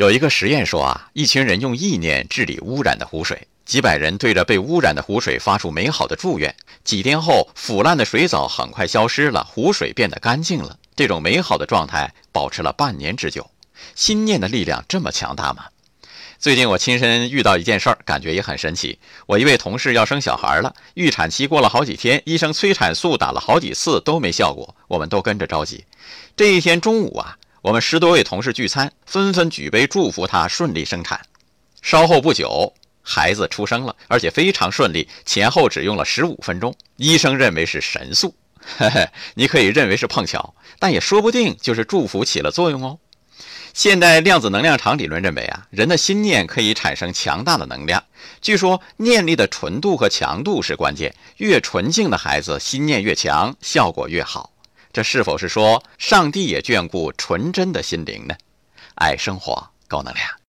有一个实验说啊，一群人用意念治理污染的湖水，几百人对着被污染的湖水发出美好的祝愿。几天后，腐烂的水藻很快消失了，湖水变得干净了。这种美好的状态保持了半年之久。心念的力量这么强大吗？最近我亲身遇到一件事儿，感觉也很神奇。我一位同事要生小孩了，预产期过了好几天，医生催产素打了好几次都没效果，我们都跟着着急。这一天中午啊。我们十多位同事聚餐，纷纷举杯祝福她顺利生产。稍后不久，孩子出生了，而且非常顺利，前后只用了十五分钟。医生认为是神速，嘿嘿，你可以认为是碰巧，但也说不定就是祝福起了作用哦。现代量子能量场理论认为啊，人的心念可以产生强大的能量。据说念力的纯度和强度是关键，越纯净的孩子心念越强，效果越好。这是否是说，上帝也眷顾纯真的心灵呢？爱生活，高能量。